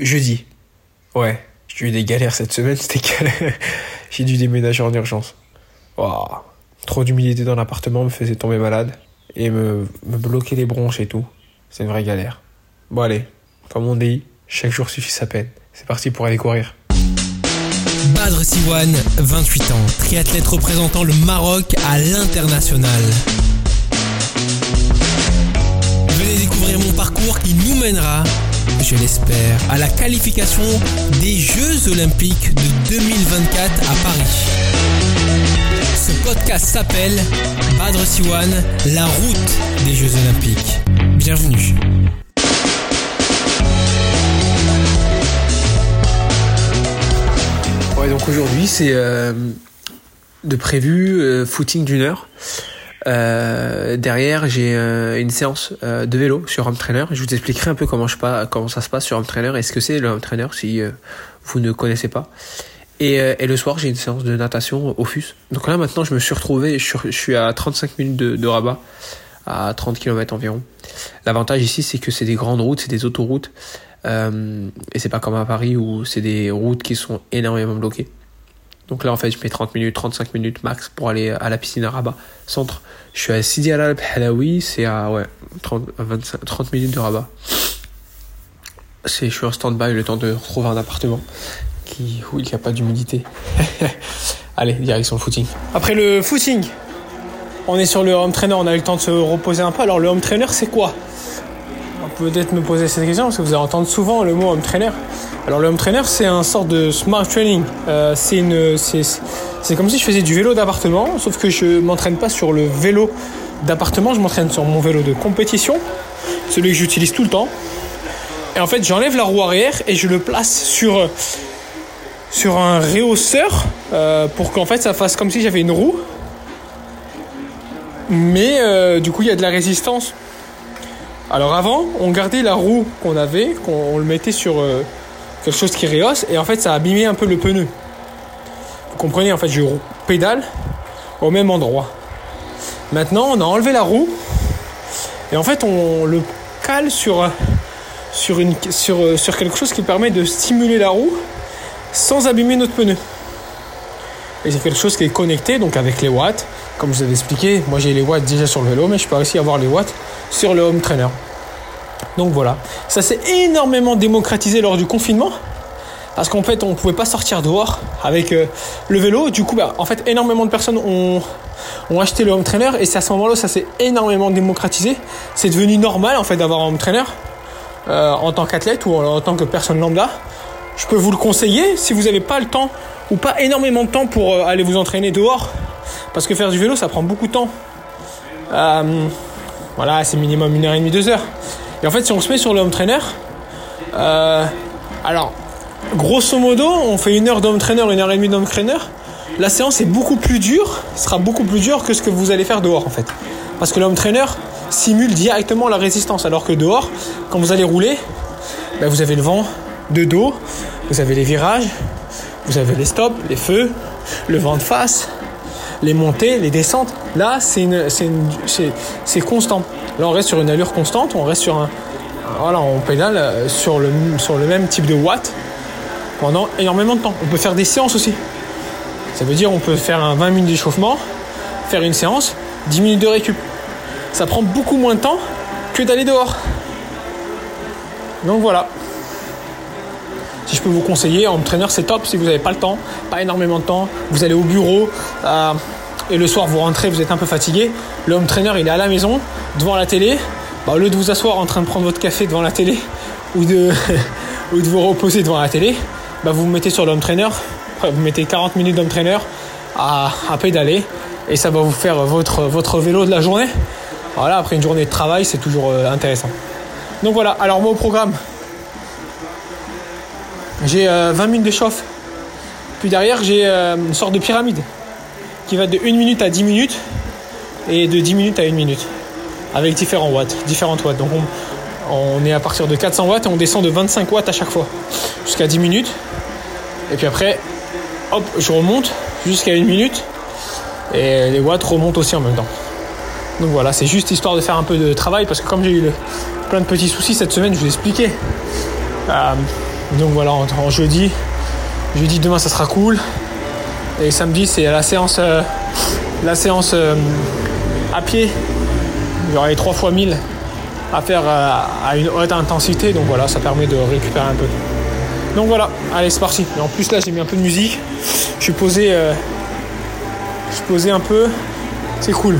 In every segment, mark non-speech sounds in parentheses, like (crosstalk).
jeudi. Ouais, j'ai eu des galères cette semaine, (laughs) c'était que j'ai dû déménager en urgence. Waouh. Trop d'humidité dans l'appartement me faisait tomber malade et me, me bloquer les bronches et tout. C'est une vraie galère. Bon allez, comme on dit, chaque jour suffit sa peine. C'est parti pour aller courir. Badr Siwan, 28 ans, triathlète représentant le Maroc à l'international. Venez découvrir mon parcours qui nous mènera, je l'espère, à la qualification des Jeux Olympiques de 2024 à Paris. Ce podcast s'appelle Badr Siwan, la route des Jeux Olympiques. Bienvenue. Ouais, donc aujourd'hui, c'est euh, de prévu euh, footing d'une heure. Euh, derrière, j'ai euh, une séance euh, de vélo sur Home Trainer. Je vous expliquerai un peu comment, je comment ça se passe sur Home Trainer et ce que c'est le Home Trainer si euh, vous ne connaissez pas. Et, euh, et le soir, j'ai une séance de natation au FUS. Donc là, maintenant, je me suis retrouvé, je suis, je suis à 35 minutes de, de Rabat, à 30 km environ. L'avantage ici, c'est que c'est des grandes routes, c'est des autoroutes. Euh, et c'est pas comme à Paris où c'est des routes qui sont énormément bloquées. Donc là, en fait, je mets 30 minutes, 35 minutes max pour aller à la piscine à Rabat, centre. Je suis à Sidi Al Halawi, c'est à ouais, 30, 25, 30 minutes de Rabat. Je suis en stand-by le temps de retrouver un appartement où il n'y a pas d'humidité. (laughs) Allez, direction le footing. Après le footing, on est sur le home trainer, on a eu le temps de se reposer un peu. Alors le home trainer, c'est quoi? On peut peut-être me poser cette question parce que vous allez entendre souvent le mot home trainer. Alors le home trainer, c'est un sort de smart training. Euh, c'est comme si je faisais du vélo d'appartement, sauf que je m'entraîne pas sur le vélo d'appartement, je m'entraîne sur mon vélo de compétition, celui que j'utilise tout le temps. Et en fait, j'enlève la roue arrière et je le place sur sur un réhausseur euh, pour qu'en fait ça fasse comme si j'avais une roue. Mais euh, du coup, il y a de la résistance. Alors avant, on gardait la roue qu'on avait, qu'on on le mettait sur euh, quelque chose qui rehausse, et en fait, ça abîmait un peu le pneu. Vous comprenez, en fait, je pédale au même endroit. Maintenant, on a enlevé la roue, et en fait, on le cale sur, euh, euh, sur quelque chose qui permet de stimuler la roue sans abîmer notre pneu. Et c'est quelque chose qui est connecté, donc avec les watts. Comme je vous avais expliqué, moi j'ai les watts déjà sur le vélo, mais je peux aussi avoir les watts sur le home trainer. Donc voilà, ça s'est énormément démocratisé lors du confinement. Parce qu'en fait, on ne pouvait pas sortir dehors avec euh, le vélo. Du coup, bah, en fait, énormément de personnes ont, acheté le home trainer. Et c'est à ce moment-là, ça s'est énormément démocratisé. C'est devenu normal, en fait, d'avoir un home trainer euh, en tant qu'athlète ou en tant que personne lambda. Je peux vous le conseiller si vous n'avez pas le temps ou pas énormément de temps pour euh, aller vous entraîner dehors. Parce que faire du vélo, ça prend beaucoup de temps. Euh, voilà, c'est minimum une heure et demie, deux heures. Et en fait, si on se met sur le home trainer, euh, alors, grosso modo, on fait une heure d'home trainer, une heure et demie d'home trainer. La séance est beaucoup plus dure, sera beaucoup plus dure que ce que vous allez faire dehors en fait. Parce que le home trainer simule directement la résistance, alors que dehors, quand vous allez rouler, ben, vous avez le vent de dos, vous avez les virages, vous avez les stops, les feux, le vent de face, les montées, les descentes. Là, c'est constant. Là, on reste sur une allure constante, on reste sur un, voilà, on pédale euh, sur le, même type de watts pendant énormément de temps. On peut faire des séances aussi. Ça veut dire on peut faire un 20 minutes d'échauffement, faire une séance, 10 minutes de récup. Ça prend beaucoup moins de temps que d'aller dehors. Donc voilà. Si je peux vous conseiller, en trainer c'est top si vous n'avez pas le temps, pas énormément de temps. Vous allez au bureau euh, et le soir vous rentrez, vous êtes un peu fatigué. Le home trainer il est à la maison, devant la télé. Bah, au lieu de vous asseoir en train de prendre votre café devant la télé (laughs) ou de, (laughs) ou de vous reposer devant la télé, bah, vous vous mettez sur le trainer. Vous mettez 40 minutes d'home trainer à, à pédaler et ça va vous faire votre, votre vélo de la journée. Voilà, après une journée de travail, c'est toujours euh, intéressant. Donc voilà, alors moi au programme, j'ai euh, 20 minutes d'échauffe. Puis derrière, j'ai euh, une sorte de pyramide qui va de 1 minute à 10 minutes et de 10 minutes à 1 minute avec différents watts, différentes watts. Donc on, est à partir de 400 watts et on descend de 25 watts à chaque fois jusqu'à 10 minutes. Et puis après, hop, je remonte jusqu'à 1 minute et les watts remontent aussi en même temps. Donc voilà, c'est juste histoire de faire un peu de travail parce que comme j'ai eu le- plein de petits soucis cette semaine, je vous ai expliqué. Euh, Donc voilà, en, jeudi, jeudi demain ça sera cool. Et samedi c'est la séance, euh, la séance euh, à pied. Il y aura les 3 fois 1000 à faire euh, à une haute intensité. Donc voilà, ça permet de récupérer un peu. Donc voilà, allez c'est parti. Et en plus là j'ai mis un peu de musique. Je suis posé, je suis posé un peu. C'est cool.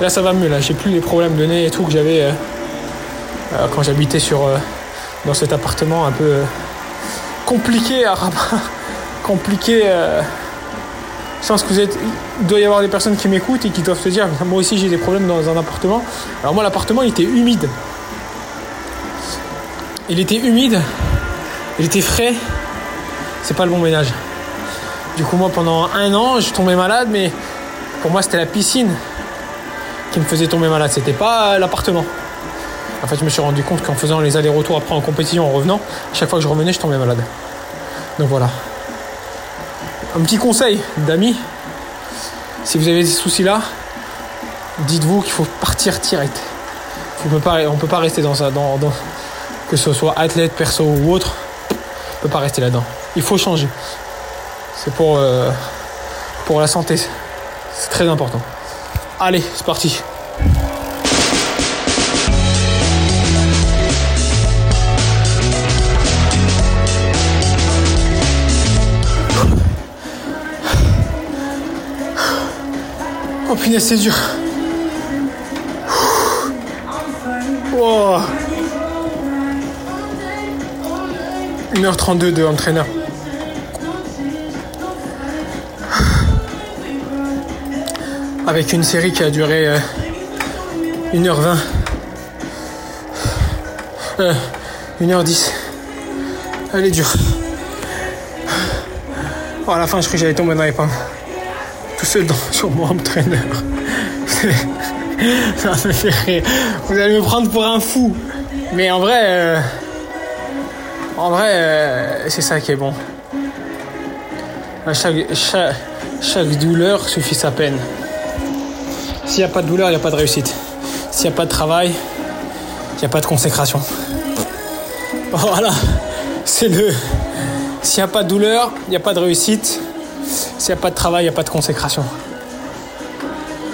Là ça va mieux. Là j'ai plus les problèmes de nez et tout que j'avais quand j'habitais sur dans cet appartement un peu euh, compliqué à Rabat. (laughs) compliqué. euh, je pense que vous êtes, il doit y avoir des personnes qui m'écoutent et qui doivent se dire, moi aussi j'ai des problèmes dans un appartement. Alors moi l'appartement il était humide. Il était humide, il était frais. C'est pas le bon ménage. Du coup moi pendant un an je tombais malade, mais pour moi c'était la piscine qui me faisait tomber malade. C'était pas l'appartement. En fait je me suis rendu compte qu'en faisant les allers-retours après en compétition en revenant, chaque fois que je revenais je tombais malade. Donc voilà. Un petit conseil d'amis, si vous avez ces soucis-là, dites-vous qu'il faut partir direct. On on peut pas rester dans ça, dans, que ce soit athlète, perso ou autre, on peut pas rester là-dedans. Il faut changer. C'est pour, euh, pour la santé, c'est très important. Allez, c'est parti. Oh c'est dur. Wow. 1h32 de entraîneur. Avec une série qui a duré euh, 1h20. Euh, 1h10. Elle est dure. Oh, à la fin, je crois que j'allais tomber dans les pommes sur mon entraîneur. (laughs) Ça me fait rire. Vous allez me prendre pour un fou. Mais en vrai, euh, en vrai, euh, c'est ça qui est bon. Chaque, chaque, chaque douleur suffit sa peine. S'il n'y a pas de douleur, il n'y a pas de réussite. S'il n'y a pas de travail, il n'y a pas de consécration. Voilà, c'est le. S'il n'y a pas de douleur, il n'y a pas de réussite. S'il n'y a pas de travail, il n'y a pas de consécration.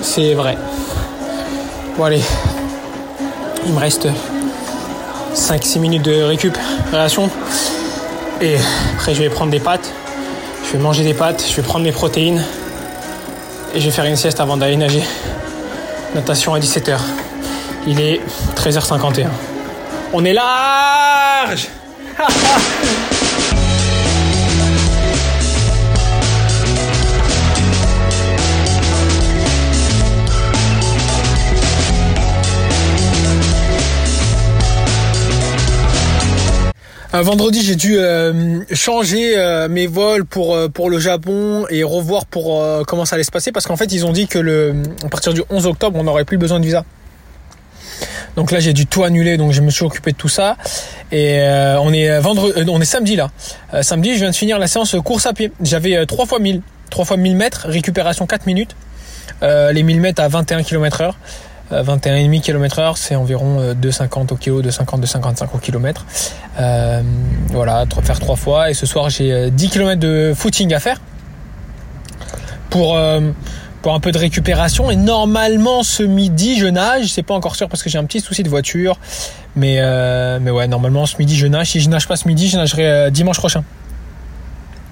C'est vrai. Bon allez. Il me reste 5-6 minutes de récupération. Et après je vais prendre des pâtes. Je vais manger des pâtes, je vais prendre mes protéines. Et je vais faire une sieste avant d'aller nager. Natation à 17h. Il est 13h51. On est large (laughs) Euh, vendredi, j'ai dû euh, changer euh, mes vols pour euh, pour le Japon et revoir pour comment ça allait se passer parce qu'en fait, ils ont dit que le à partir du 11 octobre, on n'aurait plus besoin de visa. Donc là, j'ai dû tout annuler, donc je me suis occupé de tout ça. Et on est vendredi, on est samedi là. Samedi, je viens de finir la séance course à pied. J'avais euh, 3 fois 1000, 3 fois 1000 mètres, récupération 4 minutes. Les 1000 mètres à 21 km heure. Euh, 21,5 km heure, c'est environ euh, 2,50 au kilo, 2,50, 2,55 au kilomètre. Euh, voilà, faire trois fois. Et ce soir, j'ai euh, 10 km de footing à faire pour euh, pour un peu de récupération. Et normalement, ce midi, je nage. C'est pas encore sûr parce que j'ai un petit souci de voiture. Mais euh, mais ouais, normalement, ce midi, je nage. Si je nage pas ce midi, je nagerai euh, dimanche prochain.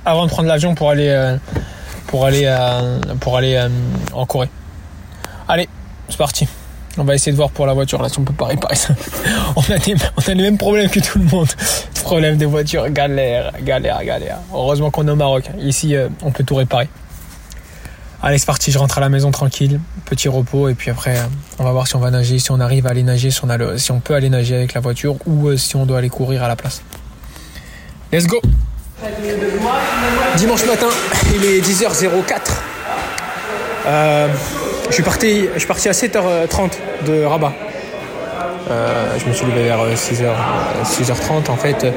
Avant de prendre l'avion pour aller euh, pour aller euh, pour aller euh, en Corée. Allez, c'est parti. On va essayer de voir pour la voiture là si on peut pas réparer ça. (laughs) On a, des- on a les mêmes problèmes que tout le monde. (laughs) Problème des voitures, galère, galère, galère. Heureusement qu'on est au Maroc. Ici, euh, on peut tout réparer. Allez, c'est parti. Je rentre à la maison tranquille, petit repos et puis après, euh, on va voir si on va nager, si on arrive à aller nager, si on peut aller nager avec la voiture ou euh, si on doit aller courir à la place. Let's go. Dimanche matin, il est 10h04. Euh, je suis parti, je suis parti à 7h30 de Rabat. Euh, je me suis levé vers 6h, 6h30 en fait. euh,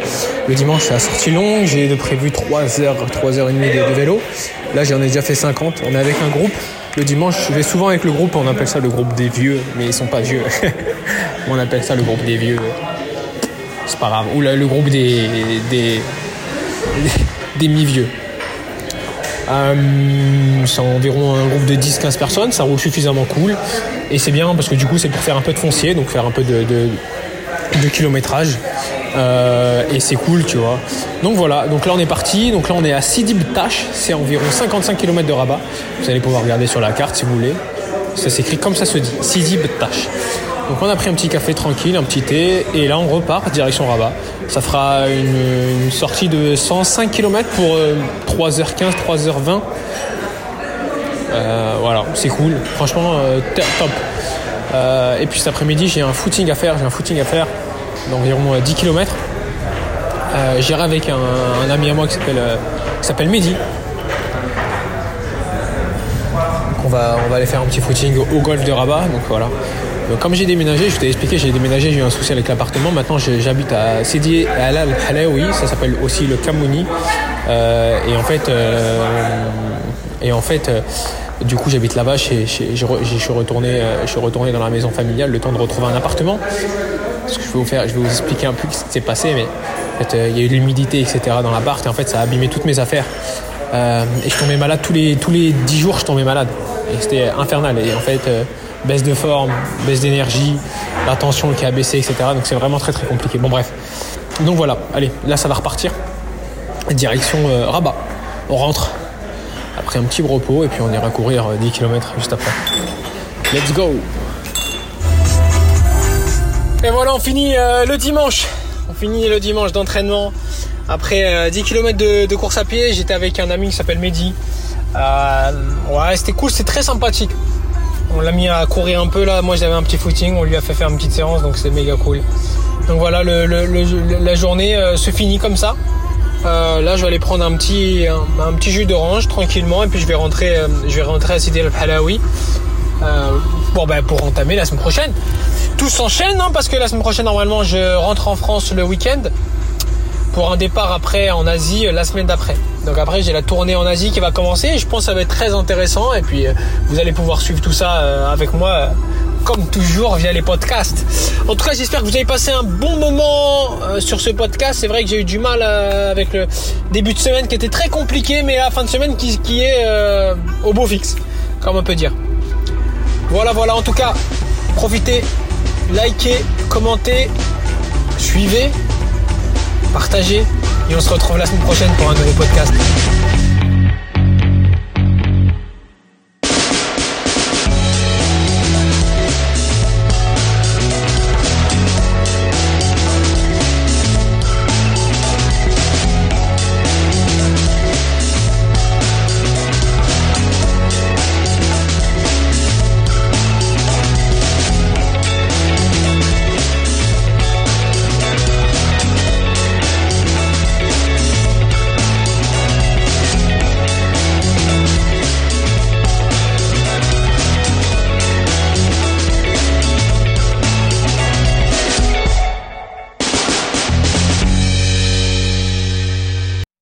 Le dimanche, c'est la sortie longue. J'ai de prévu 3h, 3h30 de, de vélo. Là, j'en ai déjà fait 50. On est avec un groupe. Le dimanche, je vais souvent avec le groupe. On appelle ça le groupe des vieux, mais ils sont pas vieux. (laughs) on appelle ça le groupe des vieux. C'est pas grave. Ou le groupe des, des, (laughs) des mi-vieux. Euh, c'est environ un groupe de 10-15 personnes, ça roule suffisamment cool. Et c'est bien parce que du coup, c'est pour faire un peu de foncier, donc faire un peu de, de, kilométrage. Euh, et c'est cool, tu vois. Donc voilà, donc là on est parti. Donc là on est à Sidi Btash, c'est environ 55 km de Rabat. Vous allez pouvoir regarder sur la carte si vous voulez. Ça s'écrit comme ça se dit, Sidi Btash. Donc on a pris un petit café tranquille, un petit thé, et là on repart direction Rabat. Ça fera une, sortie de 105 km pour euh, 3h15, 3h20. Euh, voilà, c'est cool. Franchement, euh, top. Euh, et puis cet après-midi, j'ai un footing à faire. J'ai un footing à faire d'environ euh, 10 km. Euh, J'irai avec un, ami à moi qui s'appelle euh, Mehdi. On va, on va aller faire un petit footing au, au golf de Rabat. Donc voilà. Donc, comme j'ai déménagé, je t'ai expliqué, j'ai déménagé, j'ai eu un souci avec l'appartement. Maintenant, j'habite à Sidi Al Halaoui, ça s'appelle aussi le Kamouni. Euh, et en fait, euh, et en fait, euh, du coup, j'habite là-bas. Je suis retourné, euh, je suis retourné dans la maison familiale, le temps de retrouver un appartement. Je vais vous faire, je vais vous expliquer un peu ce qui s'est passé, mais en fait, euh, il y a eu de l'humidité, etc. dans l'appart, et en fait, ça a abîmé toutes mes affaires. Euh, et je tombais malade tous les tous les dix jours, je tombais malade. Et c'était infernal. Et en fait, euh, baisse de forme, baisse d'énergie, la tension qui a baissé, etc. Donc c'est vraiment très très compliqué. Bon bref. Donc voilà. Allez, là ça va repartir. Direction euh, Rabat. On rentre après un petit repos et puis on ira courir euh, 10 km juste après. Let's go. Et voilà, on finit euh, le dimanche. On finit le dimanche d'entraînement. Après euh, 10 km de, de course à pied, j'étais avec un ami qui s'appelle Mehdi. Euh, ouais, c'était cool, c'était très sympathique. On l'a mis à courir un peu là. Moi, j'avais un petit footing. On lui a fait faire une petite séance, donc c'est méga cool. Donc voilà, la journée euh, se finit comme ça. Euh, là, je vais aller prendre un petit, jus d'orange tranquillement, et puis je vais rentrer, euh, je vais rentrer à Sidi pour, ben, pour entamer la semaine prochaine. Tout s'enchaîne, hein, parce que la semaine prochaine, normalement, je rentre en France le week-end pour un départ après en Asie euh, la semaine d'après. Donc après j'ai la tournée en Asie qui va commencer. Je pense que ça va être très intéressant et puis euh, vous allez pouvoir suivre tout ça euh, avec moi comme toujours via les podcasts. En tout cas j'espère que vous avez passé un bon moment sur ce podcast. C'est vrai que j'ai eu du mal avec le début de semaine qui était très compliqué mais la fin de semaine qui, est au beau fixe comme on peut dire. Voilà voilà en tout cas profitez, likez, commentez, suivez partagez et on se retrouve la semaine prochaine pour un nouveau podcast.